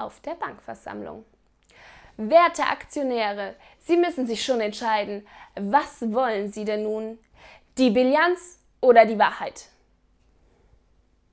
auf der Bankversammlung. Werte Aktionäre, Sie müssen sich schon entscheiden, was wollen Sie denn nun? Die Bilanz oder die Wahrheit?